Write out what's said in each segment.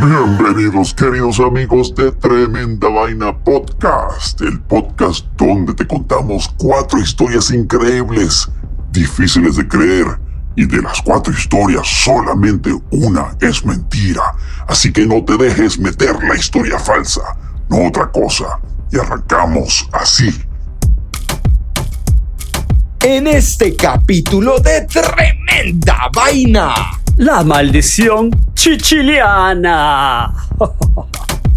Bienvenidos queridos amigos de Tremenda Vaina Podcast, el podcast donde te contamos cuatro historias increíbles, difíciles de creer, y de las cuatro historias solamente una es mentira, así que no te dejes meter la historia falsa, no otra cosa, y arrancamos así. En este capítulo de Tremenda Vaina. La maldición chichiliana.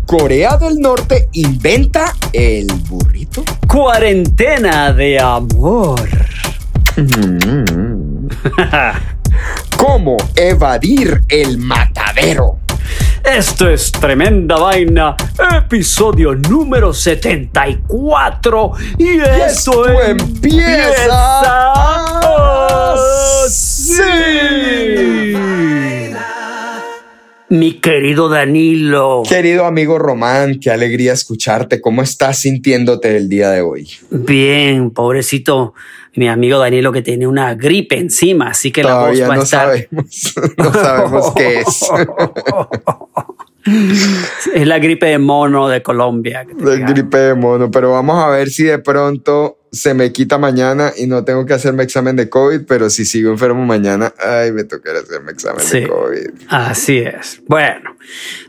Corea del Norte inventa el burrito. Cuarentena de amor. ¿Cómo evadir el matadero? Esto es Tremenda Vaina, episodio número 74. Y, Y esto empieza así. Mi querido Danilo. Querido amigo Román, qué alegría escucharte. ¿Cómo estás sintiéndote el día de hoy? Bien, pobrecito mi amigo Danilo que tiene una gripe encima, así que Todavía la voz va no a estar... sabemos, no sabemos qué es. es la gripe de mono de Colombia. La gripe de mono, pero vamos a ver si de pronto se me quita mañana y no tengo que hacerme examen de COVID, pero si sigo enfermo mañana, ay, me tocará hacerme examen Sí. de COVID. Así es. Bueno,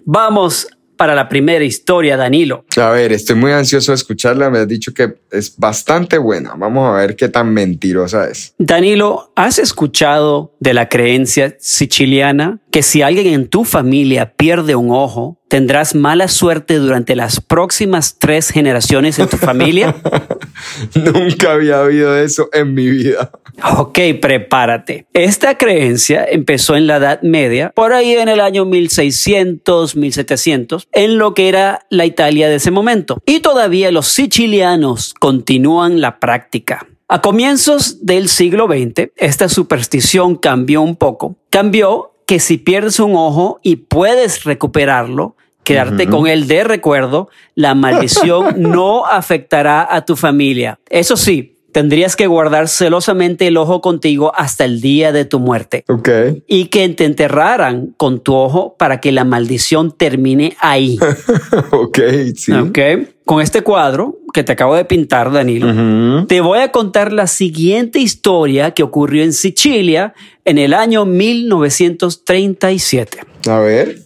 vamos para la primera historia, Danilo. A ver, estoy muy ansioso de escucharla, me has dicho que es bastante buena. Vamos a ver qué tan mentirosa es. Danilo, ¿has escuchado de la creencia siciliana que si alguien en tu familia pierde un ojo, tendrás mala suerte durante las próximas tres generaciones en tu familia? Nunca había habido eso en mi vida. Ok, prepárate. Esta creencia empezó en la Edad Media, por ahí en el año 1600, 1700, en lo que era la Italia de ese momento. Y todavía los sicilianos continúan la práctica. A comienzos del siglo XX, esta superstición cambió un poco. Cambió que si pierdes un ojo y puedes recuperarlo, quedarte con él de recuerdo, la maldición no afectará a tu familia. Eso sí, tendrías que guardar celosamente el ojo contigo hasta el día de tu muerte Ok. y que te enterraran con tu ojo para que la maldición termine ahí. ok, sí. ¿Ok? Con este cuadro que te acabo de pintar, Danilo, te voy a contar la siguiente historia que ocurrió en Sicilia en el año 1937. A ver.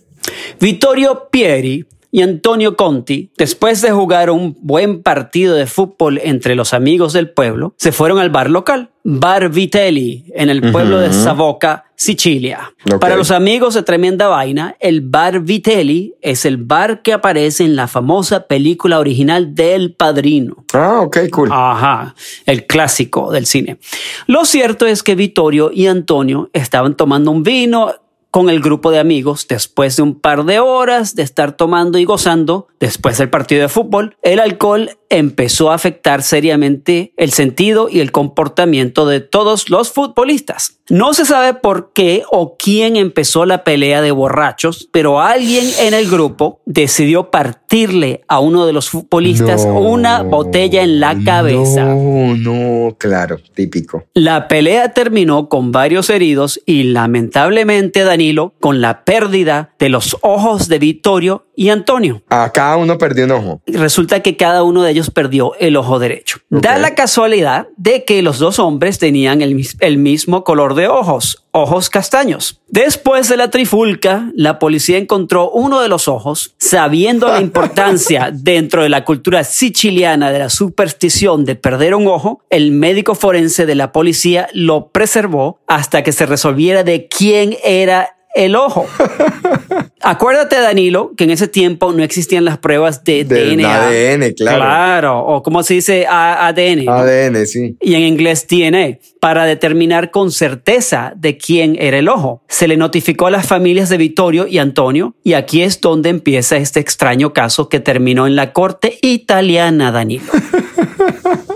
Vittorio Pieri y Antonio Conti, después de jugar un buen partido de fútbol entre los amigos del pueblo, se fueron al bar local, Bar Vitelli, en el pueblo de Savoca, Sicilia. Para los amigos de Tremenda Vaina, el Bar Vitelli es el bar que aparece en la famosa película original del Padrino. Ah, ok, cool. Ajá, el clásico del cine. Lo cierto es que Vittorio y Antonio estaban tomando un vino con el grupo de amigos después de un par de horas de estar tomando y gozando después del partido de fútbol. El alcohol empezó a afectar seriamente el sentido y el comportamiento de todos los futbolistas. No se sabe por qué o quién empezó la pelea de borrachos, pero alguien en el grupo decidió partirle a uno de los futbolistas No, una botella en la cabeza. No, no, claro, típico. La pelea terminó con varios heridos y lamentablemente Danilo con la pérdida de los ojos de Vittorio y Antonio. A cada uno perdió un ojo. Y Resulta que cada uno de ellos perdió el ojo derecho. Da la casualidad de que los dos hombres tenían el, el mismo color de ojos, ojos castaños. Después de la trifulca, la policía encontró uno de los ojos, sabiendo la importancia dentro de la cultura siciliana de la superstición de perder un ojo, el médico forense de la policía lo preservó hasta que se resolviera de quién era el ojo. Acuérdate, Danilo, que en ese tiempo no existían las pruebas de Del DNA. ADN, claro. Claro, o como se dice A- ADN. ¿no? ADN, sí. Y en inglés DNA, para determinar con certeza de quién era el ojo. Se le notificó a las familias de Vittorio y Antonio, y aquí es donde empieza este extraño caso que terminó en la corte italiana, Danilo.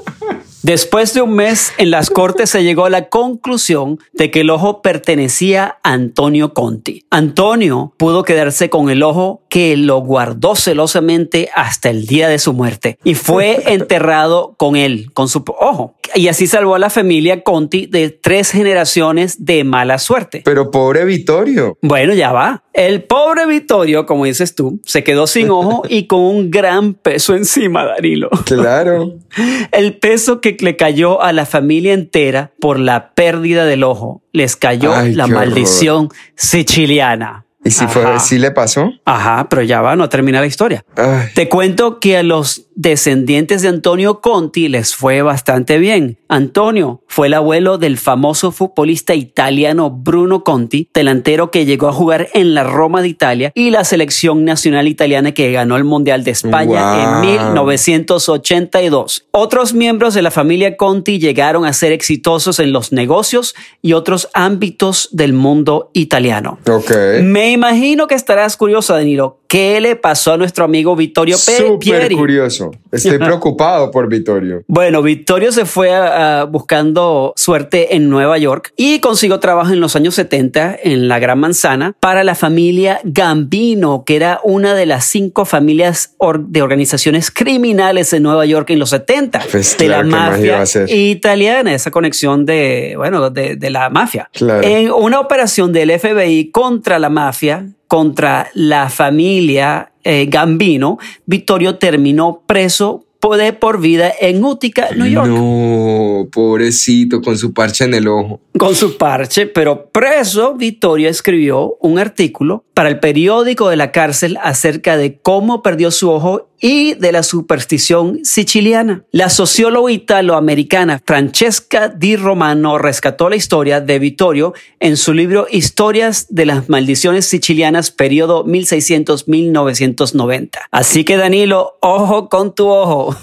Después de un mes en las cortes se llegó a la conclusión de que el ojo pertenecía a Antonio Conti. Antonio pudo quedarse con el ojo que lo guardó celosamente hasta el día de su muerte y fue enterrado con él, con su ojo. Y así salvó a la familia Conti de tres generaciones de mala suerte. Pero pobre Vittorio. Bueno, ya va. El pobre Vittorio, como dices tú, se quedó sin ojo y con un gran peso encima, Danilo. Claro. El peso que le cayó a la familia entera por la pérdida del ojo. Les cayó Ay, la horror. maldición siciliana. ¿Y si, fue, si le pasó? Ajá, pero ya va, no termina la historia. Ay, Te cuento que a los descendientes de Antonio Conti les fue bastante bien. Antonio fue el abuelo del famoso futbolista italiano Bruno Conti, delantero que llegó a jugar en la Roma de Italia y la selección nacional italiana que ganó el Mundial de España en Wow. 1982. Otros miembros de la familia Conti llegaron a ser exitosos en los negocios y otros ámbitos del mundo italiano. ok. Me imagino que estarás curioso, Danilo. ¿Qué le pasó a nuestro amigo Vittorio Pe- Súper Pieri? curioso. Estoy preocupado por Vittorio. Bueno, Vittorio se fue a- a buscando suerte en Nueva York y consiguió trabajo en los años 70 en la Gran Manzana para la familia Gambino, que era una de las cinco familias or- de organizaciones criminales en Nueva York en los 70 Pues de claro, la ¿qué más iba mafia italiana, esa conexión de, bueno, de, de la mafia. Claro. En una operación del FBI contra la mafia, contra la familia eh, Gambino, Vittorio terminó preso por vida en Utica, New York, No, pobrecito, con su parche en el ojo. con su parche, pero preso, Vittorio escribió un artículo para el periódico de la cárcel acerca de cómo perdió su ojo y de la superstición siciliana. La socióloga italoamericana Francesca Di Romano rescató la historia de Vittorio en su libro Historias de las maldiciones sicilianas, periodo 1600-1990. Así que Danilo, ojo con tu ojo.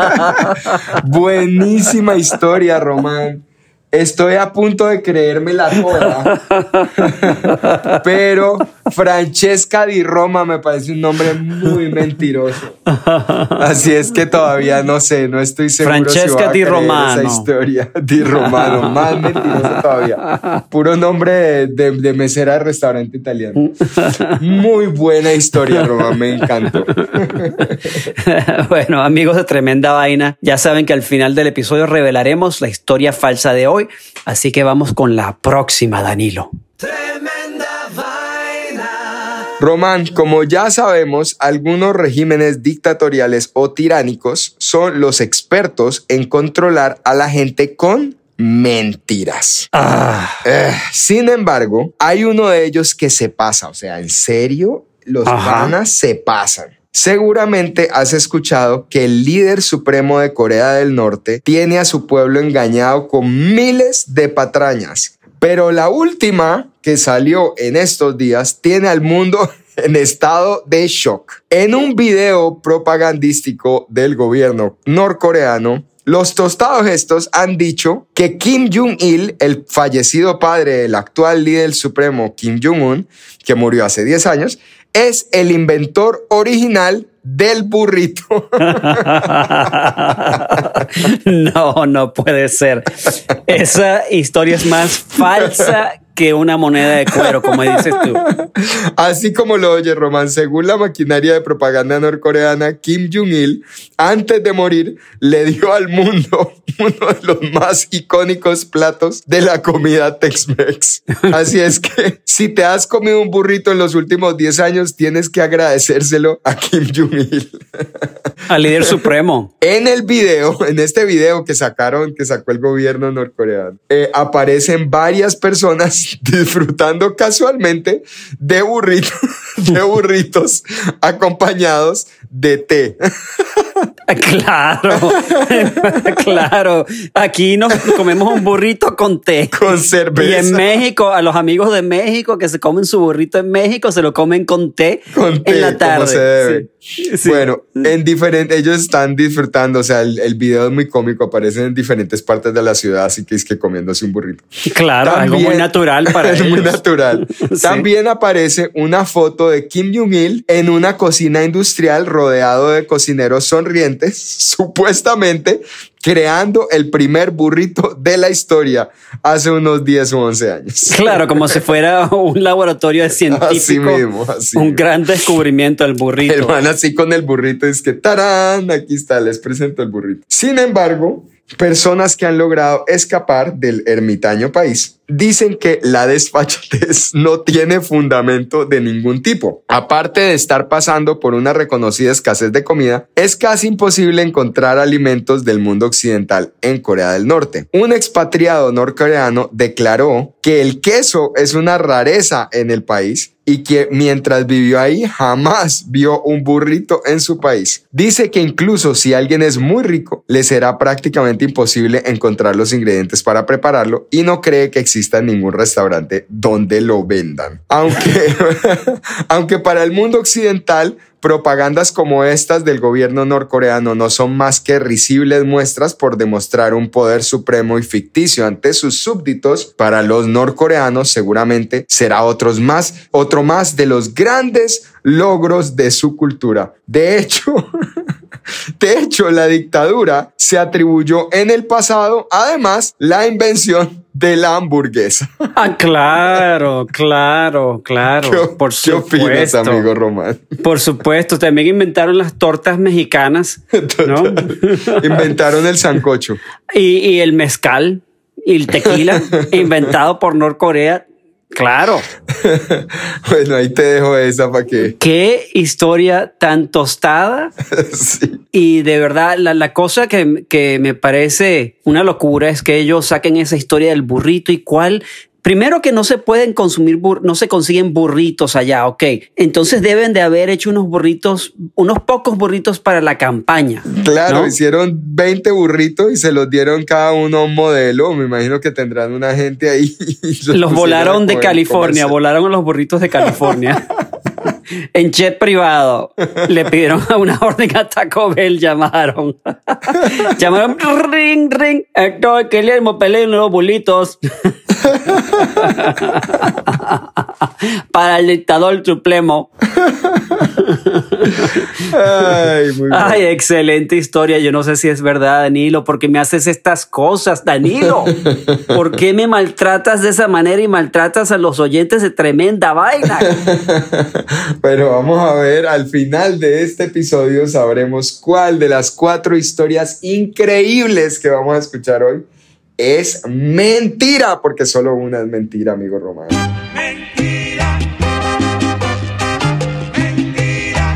Buenísima historia, Román. Estoy a punto de creérmela toda. Pero Francesca di Roma me parece un nombre muy mentiroso. Así es que todavía no sé, no estoy seguro si Francesca voy a di Romano. esa historia. Di Romano, más mentiroso todavía. Puro nombre de, de- de mesera de restaurante italiano. Muy buena historia, Román, me encantó. bueno, amigos de Tremenda Vaina, ya saben que al final del episodio revelaremos la historia falsa de hoy, así que vamos con la próxima, Danilo. Román, como ya sabemos, algunos regímenes dictatoriales o tiránicos son los expertos en controlar a la gente con mentiras. Ah, Eh, sin embargo, hay uno de ellos que se pasa, o sea, en serio, los Ajá. panas se pasan. Seguramente has escuchado que el líder supremo de Corea del Norte tiene a su pueblo engañado con miles de patrañas. Pero la última que salió en estos días tiene al mundo en estado de shock. En un video propagandístico del gobierno norcoreano, los tostados estos han dicho que Kim Jong-il, el fallecido padre del actual líder supremo Kim Jong-un, que murió hace 10 años, es el inventor original del burrito. no, no puede ser. Esa historia es más falsa que una moneda de cuero, como dices tú. Así como lo oye Román, según la maquinaria de propaganda norcoreana, Kim Jong-il, antes de morir, le dio al mundo uno de los más icónicos platos de la comida Tex-Mex. Así es que si te has comido un burrito en los últimos 10 años, tienes que agradecérselo a Kim Jong-il. Al líder supremo. En el video, en este video que sacaron, que sacó el gobierno norcoreano, eh, aparecen varias personas disfrutando casualmente de burritos, de burritos acompañados de té. Claro, claro. Aquí nos comemos un burrito con té. Con Y en cerveza. México, a los amigos de México que se comen su burrito en México, se lo comen con té, Con té, en la tarde. como se debe. Sí. Sí. Bueno, en diferentes, ellos están disfrutando, o sea, el, el video es muy cómico, aparecen en diferentes partes de la ciudad, así que es que comiéndose un burrito. claro, algo muy natural para es muy natural. Sí. También aparece una foto de Kim Jong-il en una cocina industrial rodeado de cocineros sonrientes, supuestamente creando el primer burrito de la historia hace unos 10 o 11 años. Claro, como si fuera un laboratorio de científico. Así mismo, así un mismo. gran descubrimiento del burrito. El man así con el burrito es que tarán, aquí está, les presento el burrito. Sin embargo, personas que han logrado escapar del ermitaño país dicen que la desfachatez no tiene fundamento de ningún tipo. Aparte de estar pasando por una reconocida escasez de comida, es casi imposible encontrar alimentos del mundo occidental en Corea del Norte. Un expatriado norcoreano declaró que el queso es una rareza en el país y que mientras vivió ahí jamás vio un burrito en su país. Dice que incluso si alguien es muy rico, le será prácticamente imposible encontrar los ingredientes para prepararlo y no cree que exista ningún restaurante donde lo vendan. Aunque, aunque para el mundo occidental Propagandas como estas del gobierno norcoreano no son más que risibles muestras por demostrar un poder supremo y ficticio ante sus súbditos. Para los norcoreanos seguramente será otros más, otro más de los grandes logros de su cultura. De hecho, de hecho, la dictadura se atribuyó en el pasado, además, la invención de la hamburguesa. Ah, claro, claro, claro. por ¿Qué opinas, amigo Román? Por supuesto, también inventaron las tortas mexicanas, ¿no? inventaron el sancocho. Y, y el mezcal y el tequila, inventado por Norcorea Claro. bueno, ahí te dejo esa para que. Qué historia tan tostada. sí. Y de verdad, la, la cosa que, que, me parece una locura es que ellos saquen esa historia del burrito y cuál Primero que no se pueden consumir, no se consiguen burritos allá, ok. Entonces deben de haber hecho unos burritos, unos pocos burritos para la campaña. Claro, hicieron 20 burritos y se los dieron cada uno a un modelo. Me imagino que tendrán una gente ahí. Los, volaron de California, volaron los burritos de California. en jet privado. Le pidieron a una orden a Taco Bell, llamaron. llamaron, ring, ring. Héctor Guillermo en los bulitos. Para el dictador supremo. Ay, excelente historia. Yo no sé si es verdad, Danilo, porque me haces estas cosas, Danilo. ¿Por qué me maltratas de esa manera y maltratas a los oyentes de tremenda vaina? Pero vamos a ver, al final de este episodio sabremos cuál de las cuatro historias increíbles que vamos a escuchar hoy es mentira, porque solo una es mentira, amigo Román. Mentira. Mentira.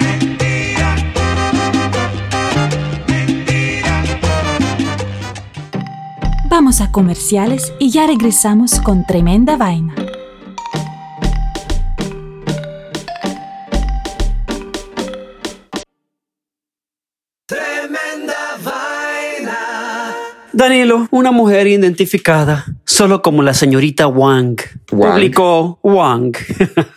Mentira. Mentira. Vamos a comerciales y ya regresamos con tremenda vaina. Danilo, una mujer identificada solo como la señorita Wang, publicó Wang,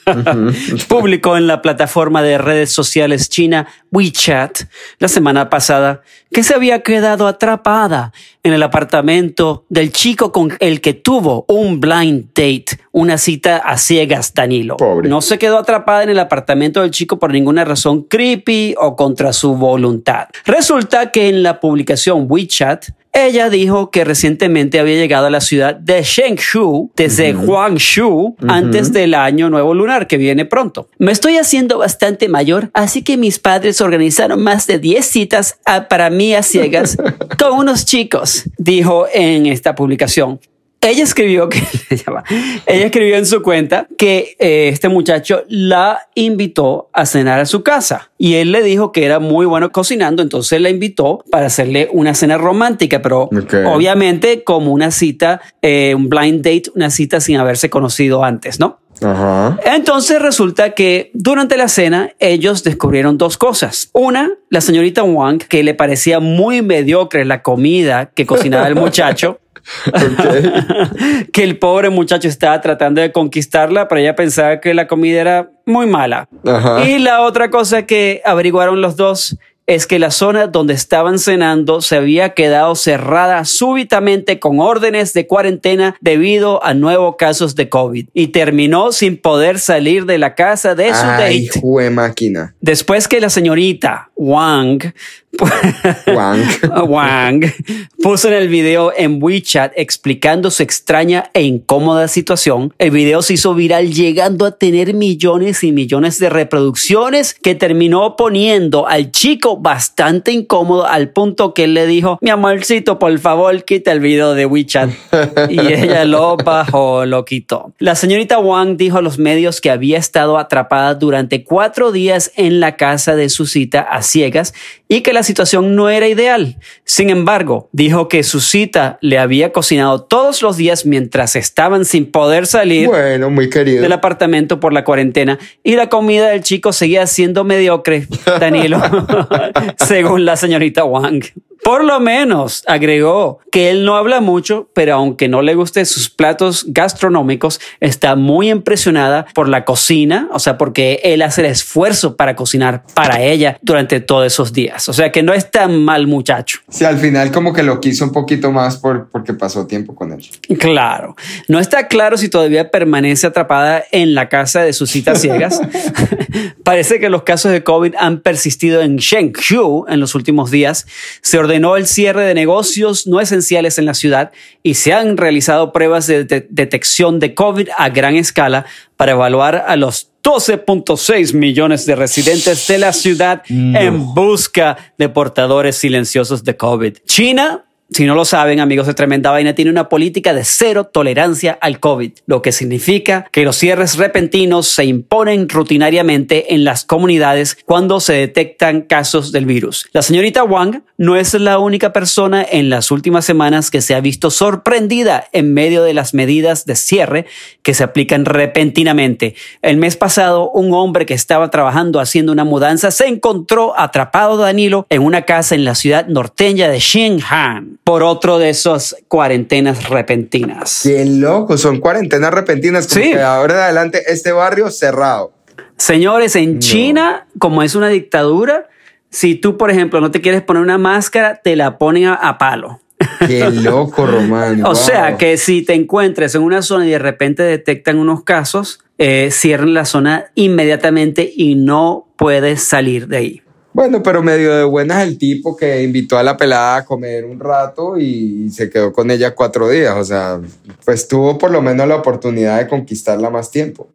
publicó en la plataforma de redes sociales china WeChat la semana pasada que se había quedado atrapada en el apartamento del chico con el que tuvo un blind date, una cita a ciegas, Danilo. No se quedó atrapada en el apartamento del chico por ninguna razón creepy o contra su voluntad. Resulta que en la publicación WeChat ella dijo que recientemente había llegado a la ciudad de Shengshu desde Guangzhou antes del año nuevo lunar que viene pronto. Me estoy haciendo bastante mayor, así que mis padres organizaron más de 10 citas para mí a ciegas con unos chicos, dijo en esta publicación ella escribió que ella escribió en su cuenta que eh, este muchacho la invitó a cenar a su casa y él le dijo que era muy bueno cocinando, entonces la invitó para hacerle una cena romántica, pero obviamente como una cita, eh, un blind date, una cita sin haberse conocido antes, ¿no? Entonces resulta que durante la cena ellos descubrieron dos cosas. Una, la señorita Wang, que le parecía muy mediocre la comida que cocinaba el muchacho. que el pobre muchacho estaba tratando de conquistarla, pero ella pensaba que la comida era muy mala. Y la otra cosa que averiguaron los dos es que la zona donde estaban cenando se había quedado cerrada súbitamente con órdenes de cuarentena debido a nuevos casos de COVID y terminó sin poder salir de la casa de su Ay, máquina. Después que la señorita Wang Wang. Wang puso en el video en WeChat explicando su extraña e incómoda situación. El video se hizo viral llegando a tener millones y millones de reproducciones que terminó poniendo al chico bastante incómodo al punto que él le dijo, mi amorcito, por favor, quita el video de WeChat. Y ella lo bajó, lo quitó. La señorita Wang dijo a los medios que había estado atrapada durante cuatro días en la casa de su cita a ciegas y que la situación no era ideal. Sin embargo, dijo que su cita le había cocinado todos los días mientras estaban sin poder salir Bueno, muy querido. del apartamento por la cuarentena y la comida del chico seguía siendo mediocre, Danilo, según la señorita Wang. Por lo menos agregó que él no habla mucho, pero aunque no le guste sus platos gastronómicos, está muy impresionada por la cocina, o sea, porque él hace el esfuerzo para cocinar para ella durante todos esos días. O sea, que no es tan mal muchacho. Sí, al final como que lo quiso un poquito más por, porque pasó tiempo con él. Claro. No está claro si todavía permanece atrapada en la casa de sus citas ciegas. Parece que los casos de COVID han persistido en Shengshu en los últimos días. Se ordenó el cierre de negocios no esenciales en la ciudad y se han realizado pruebas de de- detección de COVID a gran escala para evaluar a los 12.6 millones de residentes de la ciudad en busca de portadores silenciosos de COVID. China si no lo saben, amigos de Tremenda Vaina, tiene una política de cero tolerancia al COVID, lo que significa que los cierres repentinos se imponen rutinariamente en las comunidades cuando se detectan casos del virus. La señorita Wang no es la única persona en las últimas semanas que se ha visto sorprendida en medio de las medidas de cierre que se aplican repentinamente. El mes pasado, un hombre que estaba trabajando haciendo una mudanza se encontró atrapado Danilo en una casa en la ciudad norteña de Xinjiang por otro de esas cuarentenas repentinas. Qué loco, son cuarentenas repentinas. Como Sí. que ahora en adelante este barrio cerrado. Señores, en China, como es una dictadura, si tú, por ejemplo, no te quieres poner una máscara, te la ponen a, a palo. Qué loco, Román. O wow. sea que si te encuentres en una zona y de repente detectan unos casos, eh, cierren la zona inmediatamente y no puedes salir de ahí. Bueno, pero medio de buenas el tipo que invitó a la pelada a comer un rato y se quedó con ella cuatro días. O sea, pues tuvo por lo menos la oportunidad de conquistarla más tiempo.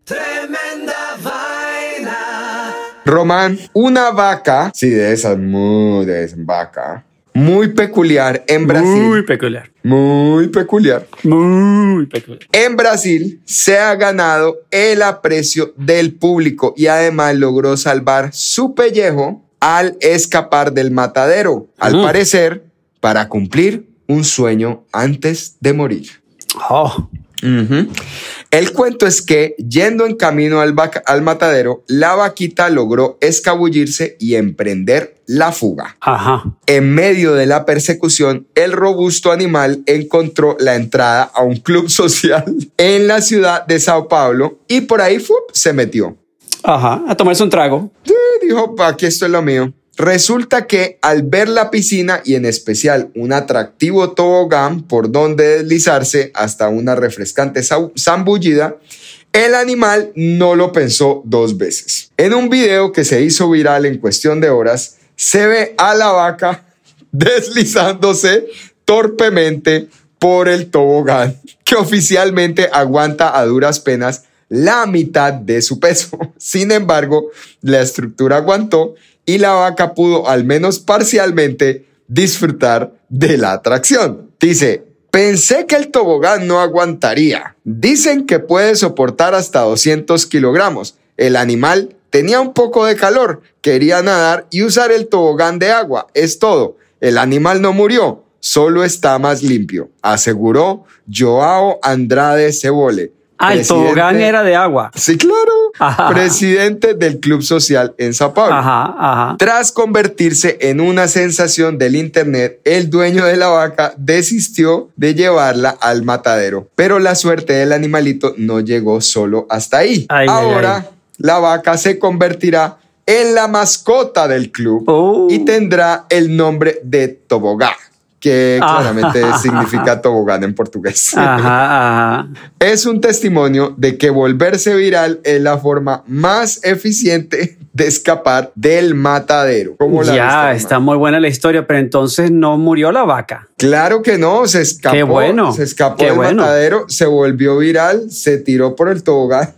Román, una vaca, sí, de esas, muy de esas, vaca, muy peculiar en Brasil. Muy peculiar. muy peculiar. Muy peculiar. En Brasil se ha ganado el aprecio del público y además logró salvar su pellejo al escapar del matadero, al parecer, para cumplir un sueño antes de morir. Oh. El cuento es que, yendo en camino al, matadero, la vaquita logró escabullirse y emprender la fuga. ajá. En medio de la persecución, el robusto animal encontró la entrada a un club social en la ciudad de Sao Paulo y por ahí se metió. Ajá. A tomarse un trago. Sí, dijo, "Pa, aquí esto es lo mío. Resulta que al ver la piscina y en especial un atractivo tobogán por donde deslizarse hasta una refrescante zambullida, el animal no lo pensó dos veces. En un video que se hizo viral en cuestión de horas, se ve a la vaca deslizándose torpemente por el tobogán, que oficialmente aguanta a duras penas la mitad de su peso. Sin embargo, la estructura aguantó y la vaca pudo al menos parcialmente disfrutar de la atracción. Dice, pensé que el tobogán no aguantaría. Dicen que puede soportar hasta 200 kilogramos. El animal tenía un poco de calor, quería nadar y usar el tobogán de agua. Es todo. El animal no murió, solo está más limpio, aseguró Joao Andrade Cebole. Ah, el tobogán era de agua. Sí, claro. Ajá. Presidente del Club Social en Sao Paulo. Ajá, ajá. Tras convertirse en una sensación del Internet, el dueño de la vaca desistió de llevarla al matadero. Pero la suerte del animalito no llegó solo hasta ahí. Ay, Ahora ay. la vaca se convertirá en la mascota del club Uh. y tendrá el nombre de Tobogán, que Ah. claramente significa tobogán en portugués. Ajá, ajá. Es un testimonio de que volverse viral es la forma más eficiente de escapar del matadero. ¿Cómo la ya, viste, está muy buena la historia, pero entonces no murió la vaca. Claro que no, se escapó. Qué bueno, Se escapó del bueno. matadero, se volvió viral, se tiró por el tobogán.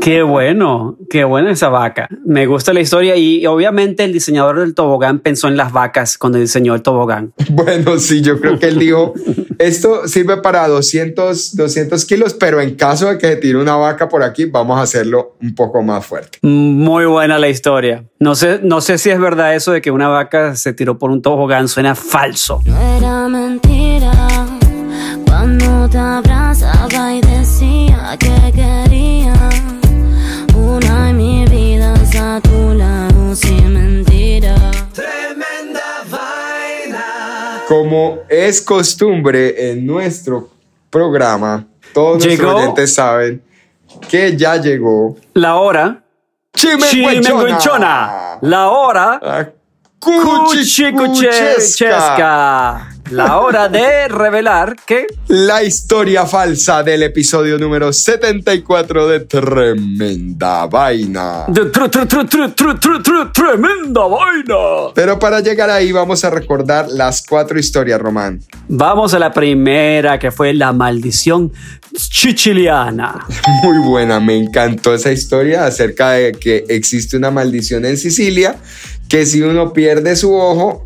Qué bueno, qué buena esa vaca. Me gusta la historia y obviamente el diseñador del tobogán pensó en las vacas cuando diseñó el tobogán. Bueno, sí, yo creo que él dijo, esto sirve para 200, 200 kilos, pero en caso de que se tire una vaca por aquí, vamos a hacerlo un poco más fuerte. Muy buena la historia. No sé, no sé si es verdad eso de que una vaca se tiró por un tobogán, suena falso. No era mentira cuando te abrazaba y decía que quería Como es costumbre en nuestro programa, todos Llegó. nuestros oyentes saben que ya llegó La hora Chimenguenchona. La hora Cuchicuchesca. La hora de revelar que La historia falsa del episodio número 74 de Tremenda Vaina. de tru- tru- tru- tru- tru- tru- tru- tremenda vaina. Pero para llegar ahí vamos a recordar las cuatro historias, Román. Vamos a la primera que fue la maldición chichiliana. Muy buena, me encantó esa historia acerca de que existe una maldición en Sicilia, que si uno pierde su ojo,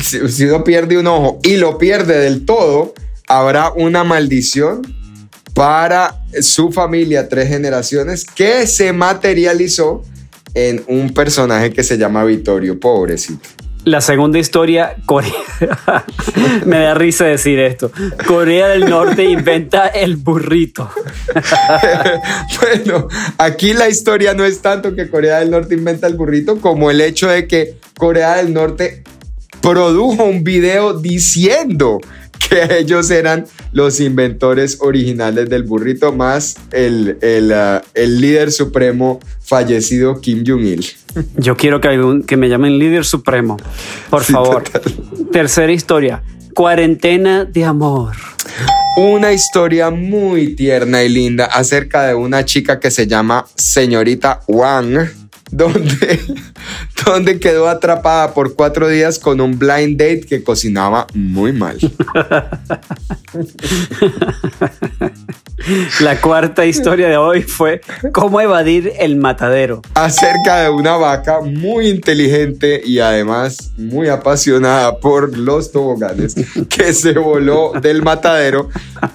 si, si uno pierde un ojo y lo pierde del todo, habrá una maldición para su familia, tres generaciones, que se materializó en un personaje que se llama Vittorio, pobrecito. La segunda historia, Corea. Me da risa decir esto. Corea del Norte inventa el burrito. bueno, aquí la historia no es tanto que Corea del Norte inventa el burrito como el hecho de que Corea del Norte produjo un video diciendo que ellos eran los inventores originales del burrito, más el, el, ah, el líder supremo fallecido Kim Jong-il. Yo quiero que, algún- que me llamen líder supremo. Por Sí, favor. total. Tercera historia. Cuarentena de amor. Una historia muy tierna y linda acerca de una chica que se llama señorita Wang, donde, donde quedó atrapada por cuatro días con un blind date que cocinaba muy mal. La cuarta historia de hoy fue cómo evadir el matadero. Acerca de una vaca muy inteligente y además muy apasionada por los toboganes que se voló del matadero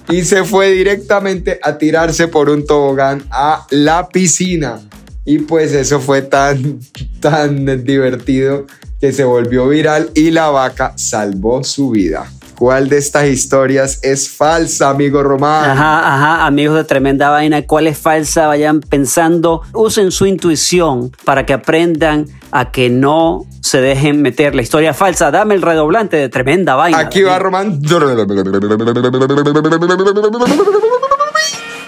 y se fue directamente a tirarse por un tobogán a la piscina. Y pues eso fue tan, tan divertido que se volvió viral y la vaca salvó su vida. ¿Cuál de estas historias es falsa, amigo Román? Ajá, ajá, amigos de Tremenda Vaina, ¿cuál es falsa? Vayan pensando, usen su intuición para que aprendan a que no se dejen meter la historia falsa. Dame el redoblante de Tremenda Vaina. Aquí va Román.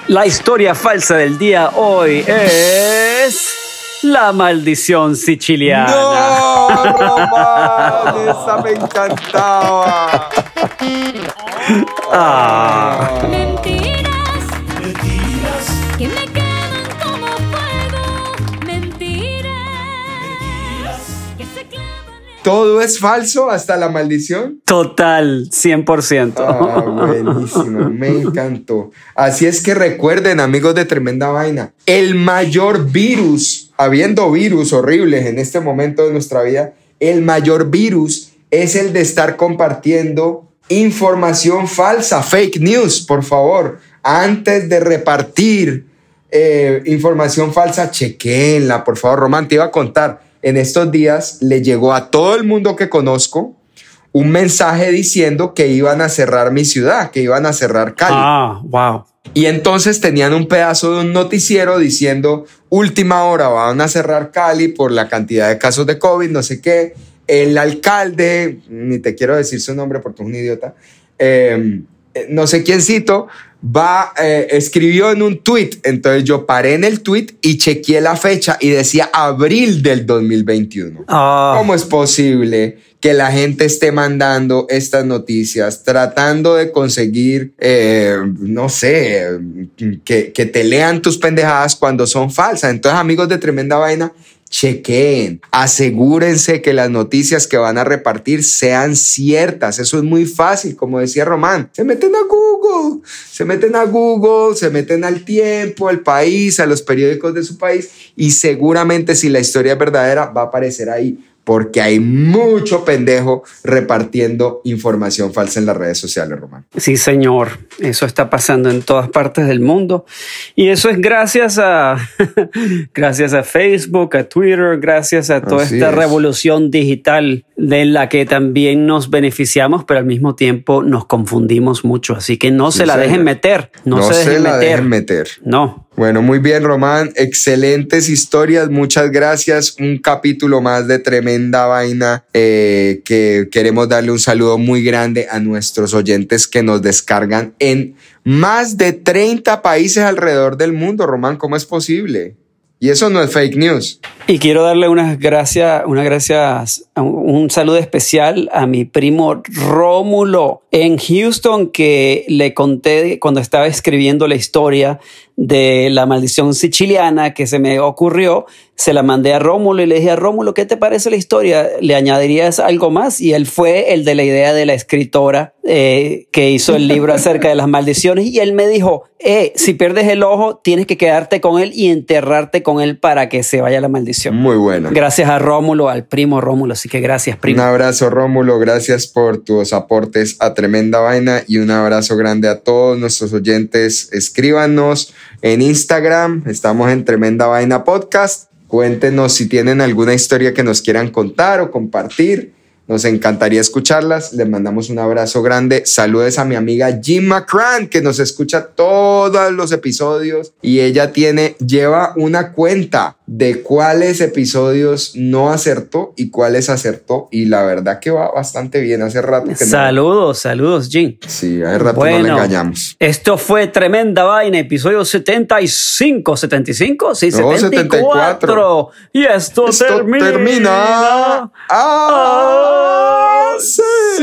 La historia falsa del día hoy es la maldición siciliana. ¡No, Román! Esa me encantaba. Ah. Todo es falso hasta la maldición. Total, 100%. Ah, buenísimo, me encantó. Así es que recuerden, amigos de Tremenda Vaina, el mayor virus, habiendo virus horribles en este momento de nuestra vida, el mayor virus es el de estar compartiendo información falsa, fake news, por favor. Antes de repartir eh, información falsa, chequenla, por favor. Román, te iba a contar, en estos días le llegó a todo el mundo que conozco un mensaje diciendo que iban a cerrar mi ciudad, que iban a cerrar Cali. Ah, wow. Y entonces tenían un pedazo de un noticiero diciendo, última hora van a cerrar Cali por la cantidad de casos de COVID, no sé qué. El alcalde, ni te quiero decir su nombre porque es un idiota, eh, eh, no sé quién cito, va, eh, escribió en un tweet. Entonces yo paré en el tweet y chequeé la fecha y decía abril del 2021. Ah, ¿Cómo es posible que la gente esté mandando estas noticias tratando de conseguir, eh, no sé, que, que te lean tus pendejadas cuando son falsas? Entonces, amigos de Tremenda Vaina, chequeen, asegúrense que las noticias que van a repartir sean ciertas. Eso es muy fácil, como decía Román. Se meten a Google, se meten a Google, se meten al tiempo, al país, a los periódicos de su país y seguramente si la historia es verdadera va a aparecer ahí porque hay mucho pendejo repartiendo información falsa en las redes sociales, Román. Sí, señor, eso está pasando en todas partes del mundo y eso es gracias a gracias a Facebook, a Twitter, gracias a toda esta revolución digital de la que también nos beneficiamos, pero al mismo tiempo nos confundimos mucho, así que no se la dejen meter, no, se, la dejen meter. No. Bueno, muy bien, Román. Excelentes historias. Muchas gracias. Un capítulo más de tremenda vaina eh, que queremos darle un saludo muy grande a nuestros oyentes que nos descargan en más de 30 países alrededor del mundo. Román, ¿cómo es posible? Y eso no es fake news. Y quiero darle unas gracias, unas gracias, un saludo especial a mi primo Rómulo en Houston, que le conté cuando estaba escribiendo la historia de la maldición siciliana que se me ocurrió, se la mandé a Rómulo y le dije a Rómulo, ¿qué te parece la historia? ¿Le añadirías algo más? Y él fue el de la idea de la escritora eh, que hizo el libro acerca de las maldiciones y él me dijo, eh, si pierdes el ojo, tienes que quedarte con él y enterrarte con él para que se vaya la maldición. Muy bueno. Gracias a Rómulo, al primo Rómulo, así que gracias, primo. Un abrazo, Rómulo, gracias por tus aportes a Tremenda Vaina y un abrazo grande a todos nuestros oyentes. Escríbanos en Instagram, estamos en Tremenda Vaina Podcast. Cuéntenos si tienen alguna historia que nos quieran contar o compartir. Nos encantaría escucharlas. Les mandamos un abrazo grande. Saludes a mi amiga Jim McCran, que nos escucha todos los episodios y ella tiene, lleva una cuenta de cuáles episodios no acertó y cuáles acertó. Y la verdad que va bastante bien. Hace rato que Saludos, saludos, Jim. Sí, hace rato no le engañamos. Esto fue Tremenda Vaina, episodio 75, 75, sí, 74. Y esto, termina. termina. Ah, sí.